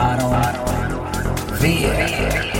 Farol. Via.